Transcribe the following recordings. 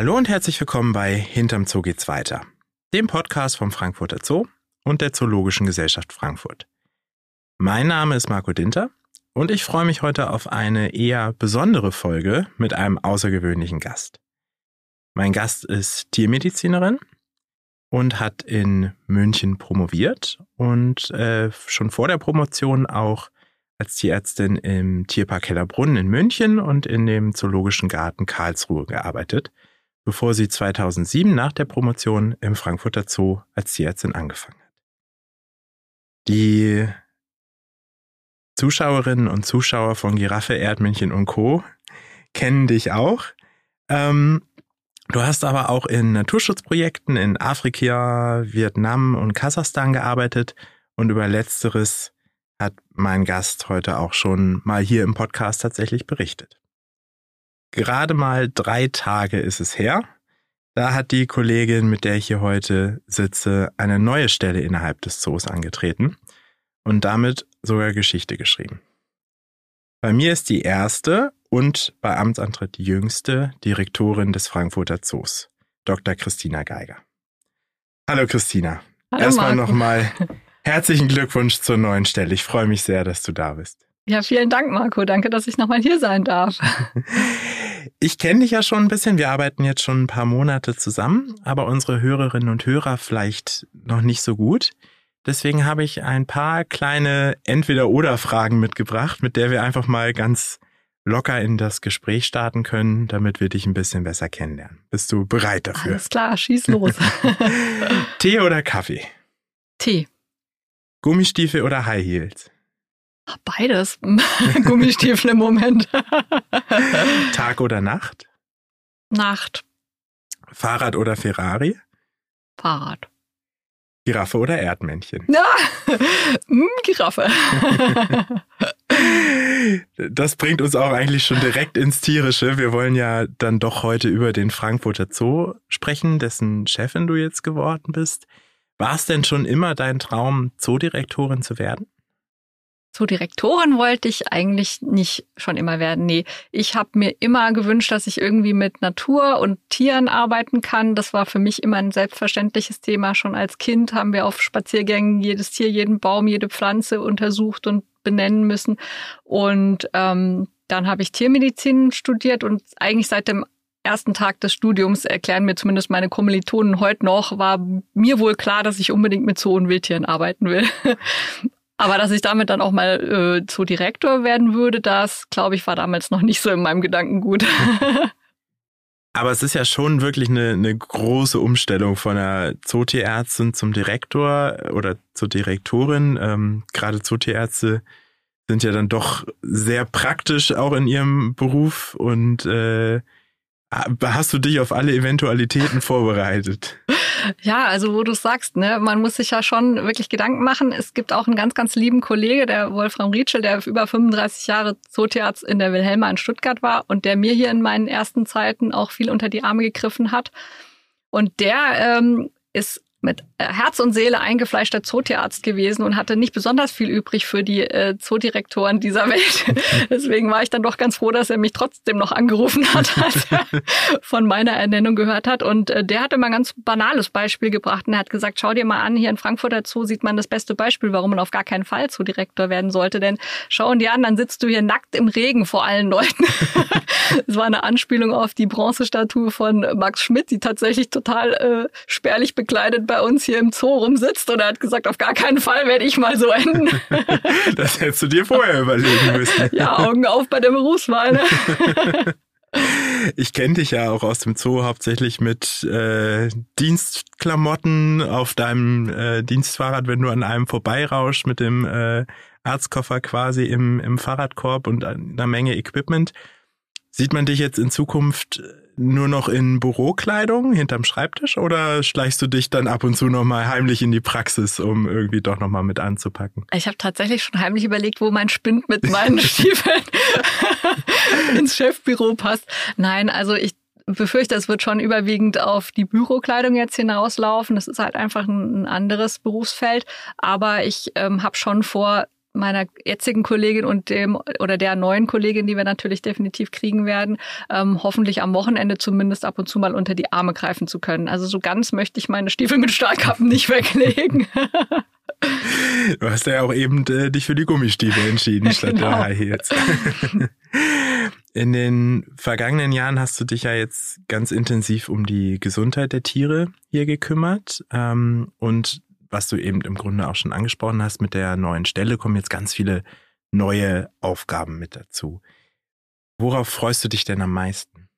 Hallo und herzlich willkommen bei Hinterm Zoo geht's weiter, dem Podcast vom Frankfurter Zoo und der Zoologischen Gesellschaft Frankfurt. Mein Name ist Marco Dinter und ich freue mich heute auf eine eher besondere Folge mit einem außergewöhnlichen Gast. Mein Gast ist Tiermedizinerin und hat in München promoviert und äh, schon vor der Promotion auch als Tierärztin im Tierpark Hellerbrunn in München und in dem Zoologischen Garten Karlsruhe gearbeitet bevor sie 2007 nach der Promotion im Frankfurter Zoo als Tierärztin angefangen hat. Die Zuschauerinnen und Zuschauer von Giraffe, Erdmännchen und Co. kennen dich auch. Ähm, du hast aber auch in Naturschutzprojekten in Afrika, Vietnam und Kasachstan gearbeitet und über letzteres hat mein Gast heute auch schon mal hier im Podcast tatsächlich berichtet. Gerade mal drei Tage ist es her. Da hat die Kollegin, mit der ich hier heute sitze, eine neue Stelle innerhalb des Zoos angetreten und damit sogar Geschichte geschrieben. Bei mir ist die erste und bei Amtsantritt die jüngste Direktorin des Frankfurter Zoos, Dr. Christina Geiger. Hallo Christina. Hallo Erstmal nochmal herzlichen Glückwunsch zur neuen Stelle. Ich freue mich sehr, dass du da bist. Ja, vielen Dank, Marco. Danke, dass ich nochmal hier sein darf. Ich kenne dich ja schon ein bisschen. Wir arbeiten jetzt schon ein paar Monate zusammen, aber unsere Hörerinnen und Hörer vielleicht noch nicht so gut. Deswegen habe ich ein paar kleine Entweder-Oder-Fragen mitgebracht, mit der wir einfach mal ganz locker in das Gespräch starten können, damit wir dich ein bisschen besser kennenlernen. Bist du bereit dafür? Alles klar, schieß los. Tee oder Kaffee? Tee. Gummistiefel oder High Heels? Beides. Gummistiefel im Moment. Tag oder Nacht? Nacht. Fahrrad oder Ferrari? Fahrrad. Giraffe oder Erdmännchen? Hm, Giraffe. Das bringt uns auch eigentlich schon direkt ins Tierische. Wir wollen ja dann doch heute über den Frankfurter Zoo sprechen, dessen Chefin du jetzt geworden bist. War es denn schon immer dein Traum, Zoodirektorin zu werden? So Direktorin wollte ich eigentlich nicht schon immer werden. Nee, ich habe mir immer gewünscht, dass ich irgendwie mit Natur und Tieren arbeiten kann. Das war für mich immer ein selbstverständliches Thema. Schon als Kind haben wir auf Spaziergängen jedes Tier, jeden Baum, jede Pflanze untersucht und benennen müssen. Und ähm, dann habe ich Tiermedizin studiert und eigentlich seit dem ersten Tag des Studiums erklären mir zumindest meine Kommilitonen heute noch, war mir wohl klar, dass ich unbedingt mit Zoo- und Wildtieren arbeiten will. Aber dass ich damit dann auch mal äh, zu Direktor werden würde, das, glaube ich, war damals noch nicht so in meinem Gedankengut. Aber es ist ja schon wirklich eine, eine große Umstellung von der Zootierärztin zum Direktor oder zur Direktorin. Ähm, gerade Zootierärzte sind ja dann doch sehr praktisch auch in ihrem Beruf und äh, hast du dich auf alle Eventualitäten vorbereitet? Ja, also wo du sagst, ne, man muss sich ja schon wirklich Gedanken machen. Es gibt auch einen ganz, ganz lieben Kollege, der Wolfram Rietschel, der über 35 Jahre Zootierarzt in der Wilhelma in Stuttgart war und der mir hier in meinen ersten Zeiten auch viel unter die Arme gegriffen hat. Und der ähm, ist mit äh, Herz und Seele eingefleischter Zootierarzt gewesen und hatte nicht besonders viel übrig für die äh, Zoodirektoren dieser Welt. Deswegen war ich dann doch ganz froh, dass er mich trotzdem noch angerufen hat, als er von meiner Ernennung gehört hat. Und äh, der hatte mal ein ganz banales Beispiel gebracht und er hat gesagt, schau dir mal an, hier in Frankfurter Zoo sieht man das beste Beispiel, warum man auf gar keinen Fall Zoodirektor werden sollte. Denn schau dir an, dann sitzt du hier nackt im Regen vor allen Leuten. Es war eine Anspielung auf die Bronzestatue von Max Schmidt, die tatsächlich total äh, spärlich bekleidet bei uns hier im Zoo rumsitzt und er hat gesagt, auf gar keinen Fall werde ich mal so enden. das hättest du dir vorher überlegen müssen. Ja, Augen auf bei der Berufswahl. Ne? Ich kenne dich ja auch aus dem Zoo hauptsächlich mit äh, Dienstklamotten auf deinem äh, Dienstfahrrad, wenn du an einem vorbeirauschst mit dem äh, Arztkoffer quasi im, im Fahrradkorb und einer Menge Equipment. Sieht man dich jetzt in Zukunft nur noch in Bürokleidung hinterm Schreibtisch oder schleichst du dich dann ab und zu nochmal heimlich in die Praxis, um irgendwie doch nochmal mit anzupacken? Ich habe tatsächlich schon heimlich überlegt, wo mein Spind mit meinen Stiefeln ins Chefbüro passt. Nein, also ich befürchte, es wird schon überwiegend auf die Bürokleidung jetzt hinauslaufen. Das ist halt einfach ein anderes Berufsfeld. Aber ich ähm, habe schon vor, meiner jetzigen Kollegin und dem oder der neuen Kollegin, die wir natürlich definitiv kriegen werden, ähm, hoffentlich am Wochenende zumindest ab und zu mal unter die Arme greifen zu können. Also so ganz möchte ich meine Stiefel mit Stahlkappen nicht weglegen. Du hast ja auch eben äh, dich für die Gummistiefel entschieden statt genau. der High Heels. In den vergangenen Jahren hast du dich ja jetzt ganz intensiv um die Gesundheit der Tiere hier gekümmert. Ähm, und was du eben im Grunde auch schon angesprochen hast, mit der neuen Stelle kommen jetzt ganz viele neue Aufgaben mit dazu. Worauf freust du dich denn am meisten?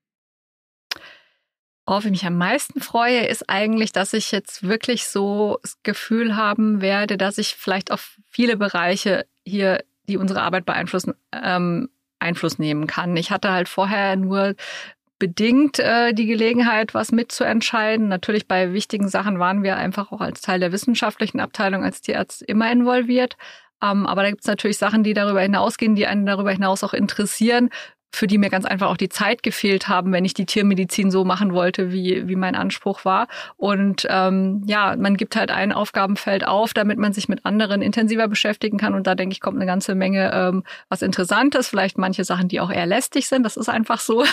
Worauf ich mich am meisten freue, ist eigentlich, dass ich jetzt wirklich so das Gefühl haben werde, dass ich vielleicht auf viele Bereiche hier, die unsere Arbeit beeinflussen, ähm, Einfluss nehmen kann. Ich hatte halt vorher nur bedingt äh, die Gelegenheit, was mitzuentscheiden. Natürlich bei wichtigen Sachen waren wir einfach auch als Teil der wissenschaftlichen Abteilung als Tierarzt immer involviert. Ähm, aber da gibt es natürlich Sachen, die darüber hinausgehen, die einen darüber hinaus auch interessieren, für die mir ganz einfach auch die Zeit gefehlt haben, wenn ich die Tiermedizin so machen wollte, wie, wie mein Anspruch war. Und ähm, ja, man gibt halt ein Aufgabenfeld auf, damit man sich mit anderen intensiver beschäftigen kann. Und da denke ich, kommt eine ganze Menge ähm, was Interessantes, vielleicht manche Sachen, die auch eher lästig sind. Das ist einfach so.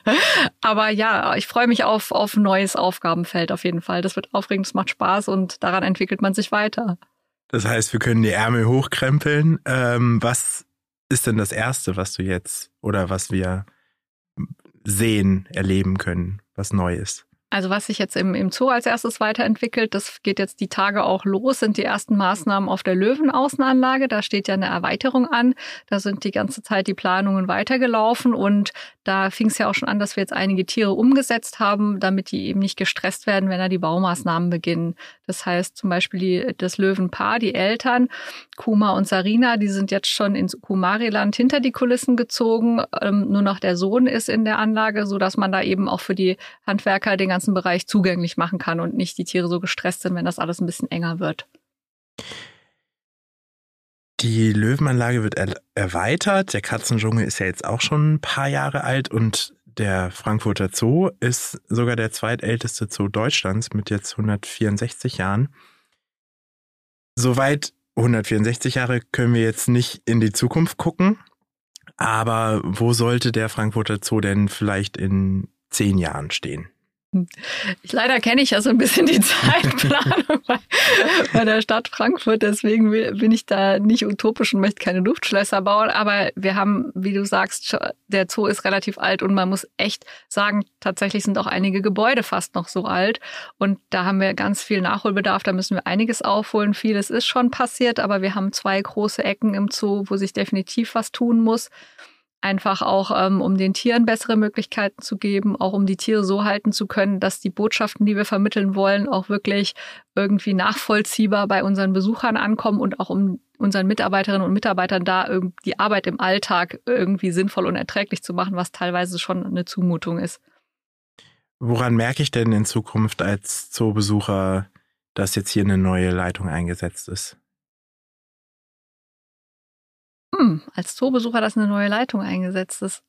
Aber ja, ich freue mich auf, ein neues Aufgabenfeld auf jeden Fall. Das wird aufregend, es macht Spaß und daran entwickelt man sich weiter. Das heißt, wir können die Ärmel hochkrempeln. Ähm, was ist denn das Erste, was du jetzt oder was wir sehen, erleben können, was neu ist? Also was sich jetzt im, im Zoo als erstes weiterentwickelt, das geht jetzt die Tage auch los, sind die ersten Maßnahmen auf der Löwenaußenanlage. Da steht ja eine Erweiterung an. Da sind die ganze Zeit die Planungen weitergelaufen und da fing es ja auch schon an, dass wir jetzt einige Tiere umgesetzt haben, damit die eben nicht gestresst werden, wenn da die Baumaßnahmen beginnen. Das heißt zum Beispiel die, das Löwenpaar, die Eltern, Kuma und Sarina, die sind jetzt schon ins Kumariland hinter die Kulissen gezogen. Ähm, nur noch der Sohn ist in der Anlage, so dass man da eben auch für die Handwerker den ganzen Bereich zugänglich machen kann und nicht die Tiere so gestresst sind, wenn das alles ein bisschen enger wird. Die Löwenanlage wird er erweitert. Der Katzendschungel ist ja jetzt auch schon ein paar Jahre alt und der Frankfurter Zoo ist sogar der zweitälteste Zoo Deutschlands mit jetzt 164 Jahren. Soweit 164 Jahre können wir jetzt nicht in die Zukunft gucken. Aber wo sollte der Frankfurter Zoo denn vielleicht in zehn Jahren stehen? Ich, leider kenne ich ja so ein bisschen die Zeitplanung bei, bei, der Stadt Frankfurt, deswegen bin ich da nicht utopisch und möchte keine Luftschlösser bauen. Aber wir haben, wie du sagst, der Zoo ist relativ alt und man muss echt sagen, tatsächlich sind auch einige Gebäude fast noch so alt. Und da haben wir ganz viel Nachholbedarf, da müssen wir einiges aufholen. Vieles ist schon passiert, aber wir haben zwei große Ecken im Zoo, wo sich definitiv was tun muss einfach auch, ähm, um den Tieren bessere Möglichkeiten zu geben, auch um die Tiere so halten zu können, dass die Botschaften, die wir vermitteln wollen, auch wirklich irgendwie nachvollziehbar bei unseren Besuchern ankommen und auch um unseren Mitarbeiterinnen und Mitarbeitern da die Arbeit im Alltag irgendwie sinnvoll und erträglich zu machen, was teilweise schon eine Zumutung ist. Woran merke ich denn in Zukunft als Zoobesucher, dass jetzt hier eine neue Leitung eingesetzt ist? Hm, als Zoobesucher, dass eine neue Leitung eingesetzt ist.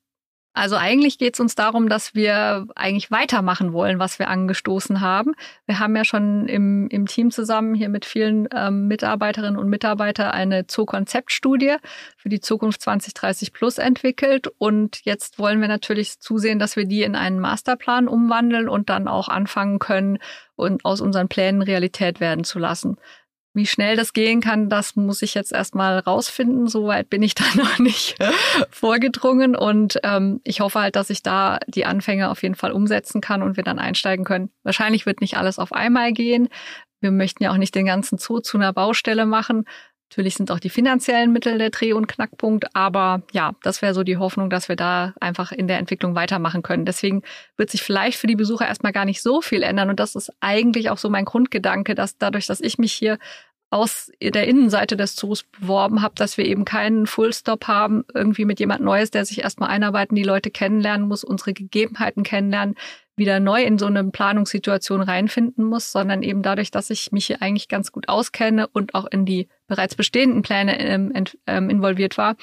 Also eigentlich geht es uns darum, dass wir eigentlich weitermachen wollen, was wir angestoßen haben. Wir haben ja schon im, im Team zusammen hier mit vielen ähm, Mitarbeiterinnen und Mitarbeitern eine Zoo-Konzeptstudie für die Zukunft 2030 Plus entwickelt. Und jetzt wollen wir natürlich zusehen, dass wir die in einen Masterplan umwandeln und dann auch anfangen können und aus unseren Plänen Realität werden zu lassen. Wie schnell das gehen kann, das muss ich jetzt erstmal rausfinden. Soweit bin ich da noch nicht vorgedrungen. Und ähm, ich hoffe halt, dass ich da die Anfänge auf jeden Fall umsetzen kann und wir dann einsteigen können. Wahrscheinlich wird nicht alles auf einmal gehen. Wir möchten ja auch nicht den ganzen Zoo zu einer Baustelle machen. Natürlich sind auch die finanziellen Mittel der Dreh- und Knackpunkt, aber ja, das wäre so die Hoffnung, dass wir da einfach in der Entwicklung weitermachen können. Deswegen wird sich vielleicht für die Besucher erstmal gar nicht so viel ändern und das ist eigentlich auch so mein Grundgedanke, dass dadurch, dass ich mich hier aus der Innenseite des Zoos beworben habe, dass wir eben keinen Fullstop haben, irgendwie mit jemand Neues, der sich erstmal einarbeiten, die Leute kennenlernen muss, unsere Gegebenheiten kennenlernen, wieder neu in so eine Planungssituation reinfinden muss, sondern eben dadurch, dass ich mich hier eigentlich ganz gut auskenne und auch in die bereits bestehenden Pläne ähm, ähm, involviert war,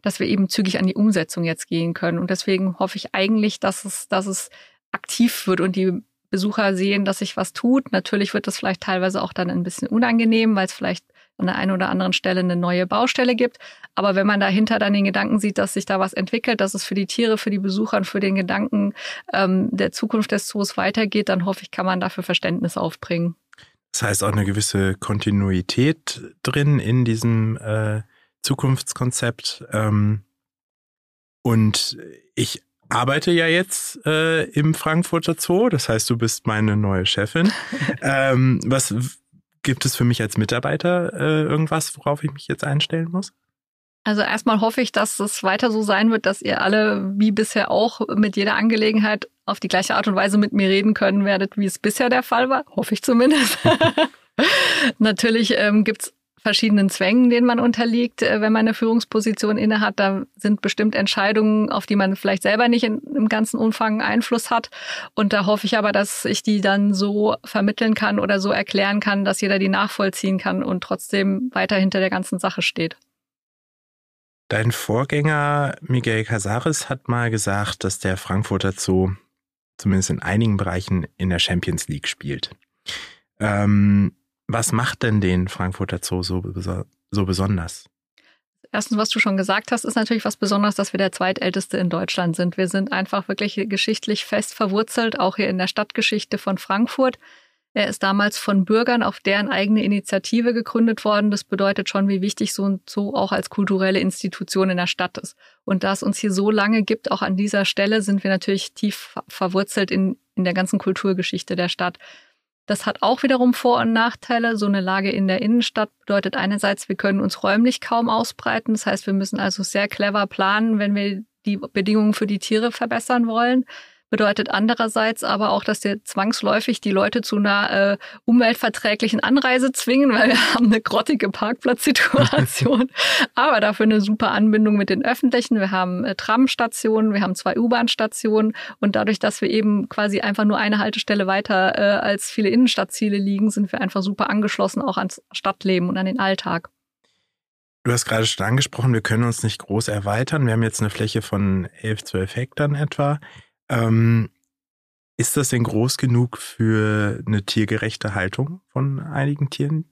dass wir eben zügig an die Umsetzung jetzt gehen können. Und deswegen hoffe ich eigentlich, dass es, dass es aktiv wird und die Besucher sehen, dass sich was tut. Natürlich wird das vielleicht teilweise auch dann ein bisschen unangenehm, weil es vielleicht an der einen oder anderen Stelle eine neue Baustelle gibt. Aber wenn man dahinter dann den Gedanken sieht, dass sich da was entwickelt, dass es für die Tiere, für die Besucher und für den Gedanken ähm, der Zukunft des Zoos weitergeht, dann hoffe ich, kann man dafür Verständnis aufbringen. Das heißt auch eine gewisse Kontinuität drin in diesem äh, Zukunftskonzept. Ähm, und ich arbeite ja jetzt äh, im Frankfurter Zoo, das heißt, du bist meine neue Chefin. ähm, was gibt es für mich als Mitarbeiter äh, irgendwas, worauf ich mich jetzt einstellen muss? Also erstmal hoffe ich, dass es weiter so sein wird, dass ihr alle wie bisher auch mit jeder Angelegenheit auf die gleiche Art und Weise mit mir reden können werdet, wie es bisher der Fall war. Hoffe ich zumindest. Natürlich ähm, gibt verschiedenen Zwängen, denen man unterliegt, äh, wenn man eine Führungsposition innehat. Da sind bestimmt Entscheidungen, auf die man vielleicht selber nicht in, im ganzen Umfang Einfluss hat. Und da hoffe ich aber, dass ich die dann so vermitteln kann oder so erklären kann, dass jeder die nachvollziehen kann und trotzdem weiter hinter der ganzen Sache steht. Dein Vorgänger Miguel Casares hat mal gesagt, dass der Frankfurter Zoo zumindest in einigen Bereichen in der Champions League spielt. Ähm, was macht denn den Frankfurter Zoo so, so besonders? Erstens, was du schon gesagt hast, ist natürlich was Besonderes, dass wir der zweitälteste in Deutschland sind. Wir sind einfach wirklich geschichtlich fest verwurzelt, auch hier in der Stadtgeschichte von Frankfurt. Er ist damals von Bürgern auf deren eigene Initiative gegründet worden. Das bedeutet schon, wie wichtig so ein Zoo auch als kulturelle Institution in der Stadt ist. Und da es uns hier so lange gibt, auch an dieser Stelle, sind wir natürlich tief verwurzelt in, in der ganzen Kulturgeschichte der Stadt. Das hat auch wiederum Vor- und Nachteile. So eine Lage in der Innenstadt bedeutet einerseits, wir können uns räumlich kaum ausbreiten. Das heißt, wir müssen also sehr clever planen, wenn wir die Bedingungen für die Tiere verbessern wollen bedeutet andererseits aber auch, dass wir zwangsläufig die Leute zu einer äh, umweltverträglichen Anreise zwingen, weil wir haben eine grottige Parkplatzsituation, aber dafür eine super Anbindung mit den Öffentlichen. Wir haben äh, Tramstationen, wir haben zwei U-Bahn-Stationen und dadurch, dass wir eben quasi einfach nur eine Haltestelle weiter äh, als viele Innenstadtziele liegen, sind wir einfach super angeschlossen auch ans Stadtleben und an den Alltag. Du hast gerade schon angesprochen, wir können uns nicht groß erweitern. Wir haben jetzt eine Fläche von 11, 12 Hektar etwa. Ähm, ist das denn groß genug für eine tiergerechte Haltung von einigen Tieren?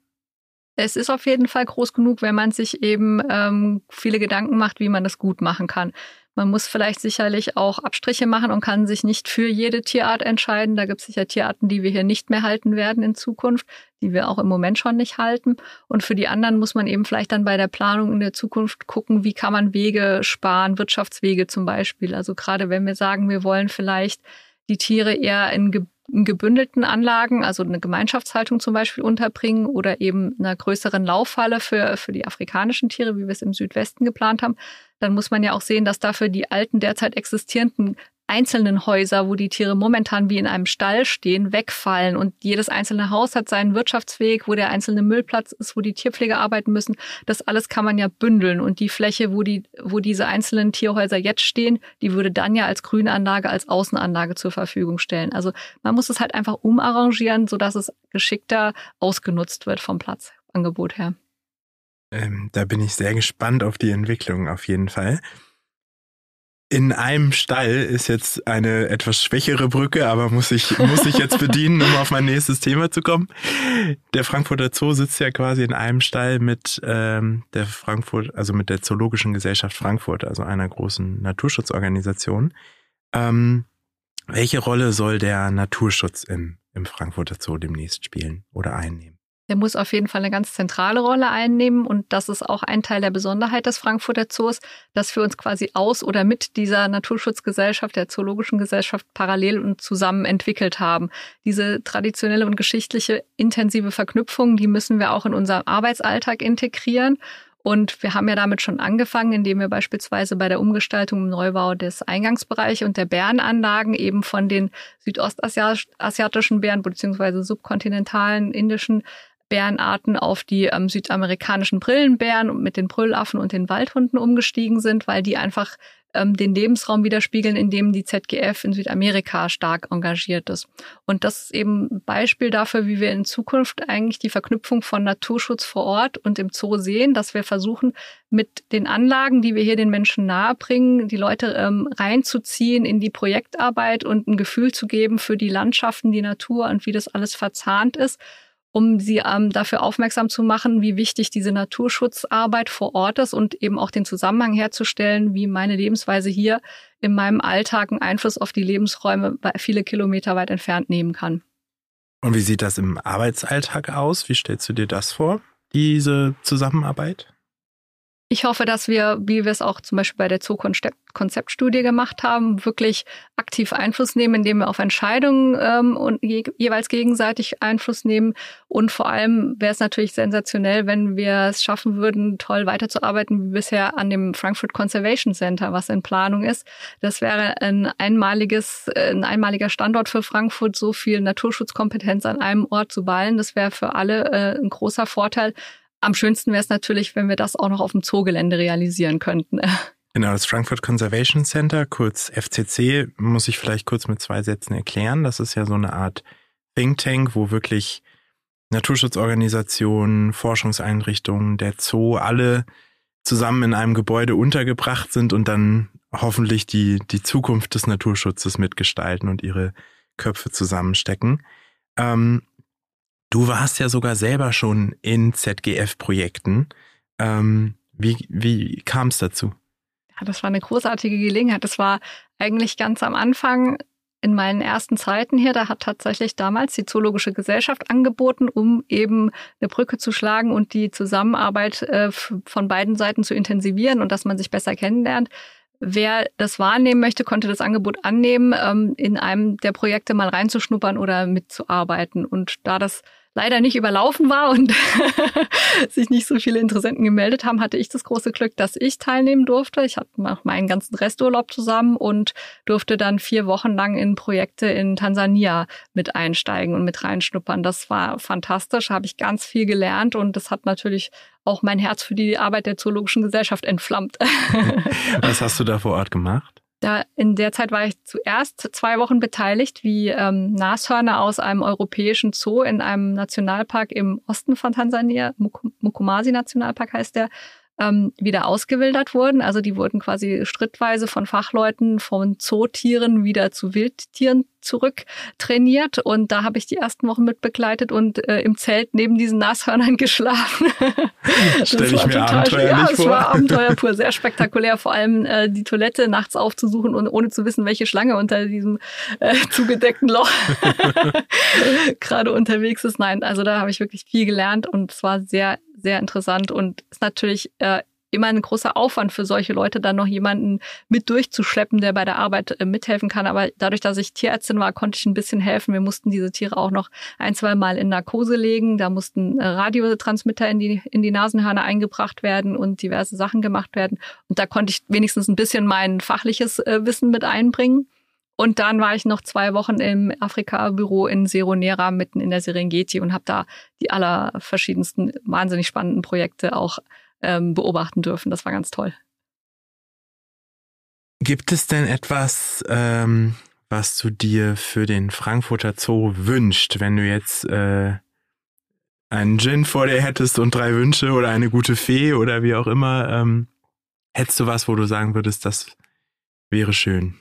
Es ist auf jeden Fall groß genug, wenn man sich eben ähm, viele Gedanken macht, wie man das gut machen kann. Man muss vielleicht sicherlich auch Abstriche machen und kann sich nicht für jede Tierart entscheiden. Da gibt es sicher Tierarten, die wir hier nicht mehr halten werden in Zukunft, die wir auch im Moment schon nicht halten. Und für die anderen muss man eben vielleicht dann bei der Planung in der Zukunft gucken, wie kann man Wege sparen, Wirtschaftswege zum Beispiel. Also gerade wenn wir sagen, wir wollen vielleicht die Tiere eher in in gebündelten Anlagen, also eine Gemeinschaftshaltung zum Beispiel unterbringen oder eben einer größeren Laufhalle für, für die afrikanischen Tiere, wie wir es im Südwesten geplant haben, dann muss man ja auch sehen, dass dafür die alten derzeit existierenden einzelnen Häuser, wo die Tiere momentan wie in einem Stall stehen, wegfallen. Und jedes einzelne Haus hat seinen Wirtschaftsweg, wo der einzelne Müllplatz ist, wo die Tierpfleger arbeiten müssen. Das alles kann man ja bündeln. Und die Fläche, wo die, wo diese einzelnen Tierhäuser jetzt stehen, die würde dann ja als Grünanlage, als Außenanlage zur Verfügung stellen. Also man muss es halt einfach umarrangieren, sodass es geschickter ausgenutzt wird vom Platzangebot her. Ähm, da bin ich sehr gespannt auf die Entwicklung auf jeden Fall. In einem Stall ist jetzt eine etwas schwächere Brücke, aber muss ich, muss ich jetzt bedienen, um auf mein nächstes Thema zu kommen. Der Frankfurter Zoo sitzt ja quasi in einem Stall mit ähm, der Frankfurt, also mit der Zoologischen Gesellschaft Frankfurt, also einer großen Naturschutzorganisation. Ähm, welche Rolle soll der Naturschutz im, im Frankfurter Zoo demnächst spielen oder einnehmen? Der muss auf jeden Fall eine ganz zentrale Rolle einnehmen. Und das ist auch ein Teil der Besonderheit des Frankfurter Zoos, dass wir uns quasi aus oder mit dieser Naturschutzgesellschaft, der Zoologischen Gesellschaft parallel und zusammen entwickelt haben. Diese traditionelle und geschichtliche intensive Verknüpfung, die müssen wir auch in unserem Arbeitsalltag integrieren. Und wir haben ja damit schon angefangen, indem wir beispielsweise bei der Umgestaltung im Neubau des Eingangsbereichs und der Bärenanlagen eben von den südostasiatischen Bären bzw. subkontinentalen indischen Bärenarten auf die ähm, südamerikanischen Brillenbären mit den Brüllaffen und den Waldhunden umgestiegen sind, weil die einfach ähm, den Lebensraum widerspiegeln, in dem die ZGF in Südamerika stark engagiert ist. Und das ist eben ein Beispiel dafür, wie wir in Zukunft eigentlich die Verknüpfung von Naturschutz vor Ort und im Zoo sehen, dass wir versuchen, mit den Anlagen, die wir hier den Menschen nahebringen, die Leute ähm, reinzuziehen in die Projektarbeit und ein Gefühl zu geben für die Landschaften, die Natur und wie das alles verzahnt ist um sie ähm, dafür aufmerksam zu machen, wie wichtig diese Naturschutzarbeit vor Ort ist und eben auch den Zusammenhang herzustellen, wie meine Lebensweise hier in meinem Alltag einen Einfluss auf die Lebensräume viele Kilometer weit entfernt nehmen kann. Und wie sieht das im Arbeitsalltag aus? Wie stellst du dir das vor, diese Zusammenarbeit? Ich hoffe, dass wir, wie wir es auch zum Beispiel bei der Zoo-Konzeptstudie gemacht haben, wirklich aktiv Einfluss nehmen, indem wir auf Entscheidungen ähm, und je, jeweils gegenseitig Einfluss nehmen. Und vor allem wäre es natürlich sensationell, wenn wir es schaffen würden, toll weiterzuarbeiten wie bisher an dem Frankfurt Conservation Center, was in Planung ist. Das wäre ein einmaliges, ein einmaliger Standort für Frankfurt, so viel Naturschutzkompetenz an einem Ort zu ballen. Das wäre für alle äh, ein großer Vorteil am schönsten wäre es natürlich, wenn wir das auch noch auf dem Zoogelände realisieren könnten. Genau, das Frankfurt Conservation Center, kurz FCC, muss ich vielleicht kurz mit zwei Sätzen erklären. Das ist ja so eine Art Think Tank, wo wirklich Naturschutzorganisationen, Forschungseinrichtungen, der Zoo, alle zusammen in einem Gebäude untergebracht sind und dann hoffentlich die, die Zukunft des Naturschutzes mitgestalten und ihre Köpfe zusammenstecken. Ähm, Du warst ja sogar selber schon in ZGF-Projekten. Ähm, wie wie kam es dazu? Ja, das war eine großartige Gelegenheit. Das war eigentlich ganz am Anfang in meinen ersten Zeiten hier. Da hat tatsächlich damals die Zoologische Gesellschaft angeboten, um eben eine Brücke zu schlagen und die Zusammenarbeit äh, von beiden Seiten zu intensivieren und dass man sich besser kennenlernt. Wer das wahrnehmen möchte, konnte das Angebot annehmen, ähm, in einem der Projekte mal reinzuschnuppern oder mitzuarbeiten. Und da das leider nicht überlaufen war und sich nicht so viele Interessenten gemeldet haben, hatte ich das große Glück, dass ich teilnehmen durfte. Ich hatte noch meinen ganzen Resturlaub zusammen und durfte dann vier Wochen lang in Projekte in Tansania mit einsteigen und mit reinschnuppern. Das war fantastisch, habe ich ganz viel gelernt und das hat natürlich auch mein Herz für die Arbeit der Zoologischen Gesellschaft entflammt. Was hast du da vor Ort gemacht? Da in der Zeit war ich zuerst zwei Wochen beteiligt, wie ähm, Nashörner aus einem europäischen Zoo in einem Nationalpark im Osten von Tansania, Mukumasi Nationalpark heißt der, ähm, wieder ausgewildert wurden. Also die wurden quasi schrittweise von Fachleuten von Zootieren wieder zu Wildtieren zurück trainiert und da habe ich die ersten Wochen mit begleitet und äh, im Zelt neben diesen Nashörnern geschlafen. Stell ich mir total, ja, es war Abenteuer pur, sehr spektakulär, vor allem äh, die Toilette nachts aufzusuchen und ohne zu wissen, welche Schlange unter diesem äh, zugedeckten Loch gerade unterwegs ist. Nein, also da habe ich wirklich viel gelernt und es war sehr sehr interessant und ist natürlich äh, immer ein großer Aufwand für solche Leute, dann noch jemanden mit durchzuschleppen, der bei der Arbeit äh, mithelfen kann. Aber dadurch, dass ich Tierärztin war, konnte ich ein bisschen helfen. Wir mussten diese Tiere auch noch ein, zwei Mal in Narkose legen. Da mussten äh, Radiotransmitter in die, in die Nasenhörner eingebracht werden und diverse Sachen gemacht werden. Und da konnte ich wenigstens ein bisschen mein fachliches äh, Wissen mit einbringen. Und dann war ich noch zwei Wochen im Afrika-Büro in Seronera mitten in der Serengeti und habe da die aller verschiedensten, wahnsinnig spannenden Projekte auch ähm, beobachten dürfen. Das war ganz toll. Gibt es denn etwas, ähm, was du dir für den Frankfurter Zoo wünscht, wenn du jetzt äh, einen Gin vor dir hättest und drei Wünsche oder eine gute Fee oder wie auch immer? Ähm, hättest du was, wo du sagen würdest, das wäre schön?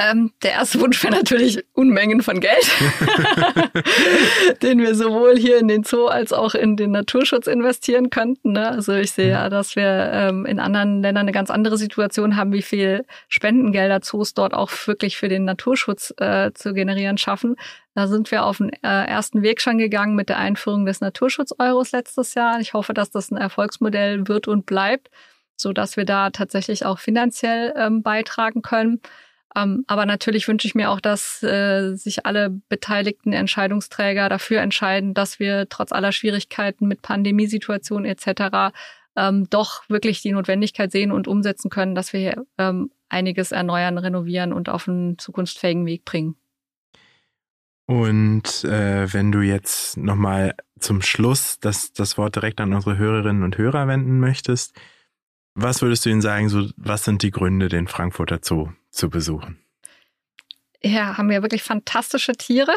Ähm, der erste Wunsch wäre natürlich Unmengen von Geld, den wir sowohl hier in den Zoo als auch in den Naturschutz investieren könnten. Ne? Also ich sehe ja, mhm. dass wir ähm, in anderen Ländern eine ganz andere Situation haben, wie viel Spendengelder Zoos dort auch wirklich für den Naturschutz äh, zu generieren schaffen. Da sind wir auf den äh, ersten Weg schon gegangen mit der Einführung des Naturschutz-Euros letztes Jahr. Ich hoffe, dass das ein Erfolgsmodell wird und bleibt, so dass wir da tatsächlich auch finanziell ähm, beitragen können. Ähm, aber natürlich wünsche ich mir auch, dass äh, sich alle beteiligten Entscheidungsträger dafür entscheiden, dass wir trotz aller Schwierigkeiten mit Pandemiesituationen etc. Ähm, doch wirklich die Notwendigkeit sehen und umsetzen können, dass wir hier ähm, einiges erneuern, renovieren und auf einen zukunftsfähigen Weg bringen. Und äh, wenn du jetzt nochmal zum Schluss das, das Wort direkt an unsere Hörerinnen und Hörer wenden möchtest, was würdest du ihnen sagen, so, was sind die Gründe, den Frankfurter Zoo zu besuchen? Ja, haben wir wirklich fantastische Tiere.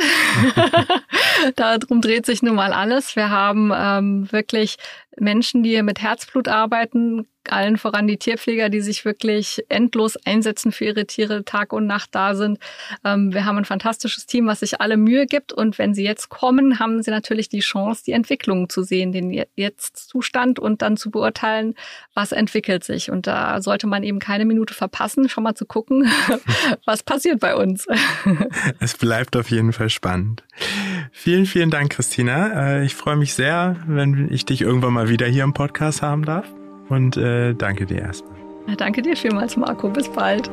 Darum dreht sich nun mal alles. Wir haben ähm, wirklich Menschen, die mit Herzblut arbeiten, allen voran die Tierpfleger, die sich wirklich endlos einsetzen für ihre Tiere, Tag und Nacht da sind. Ähm, wir haben ein fantastisches Team, was sich alle Mühe gibt. Und wenn sie jetzt kommen, haben sie natürlich die Chance, die Entwicklung zu sehen, den Jetzt-Zustand und dann zu beurteilen, was entwickelt sich. Und da sollte man eben keine Minute verpassen, schon mal zu gucken, was passiert bei uns. es bleibt auf jeden Fall spannend. Vielen, vielen Dank, Christina. Äh, ich freue mich sehr, wenn ich dich irgendwann mal wieder hier im Podcast haben darf. Und äh, danke dir erstmal. Danke dir vielmals, Marco. Bis bald.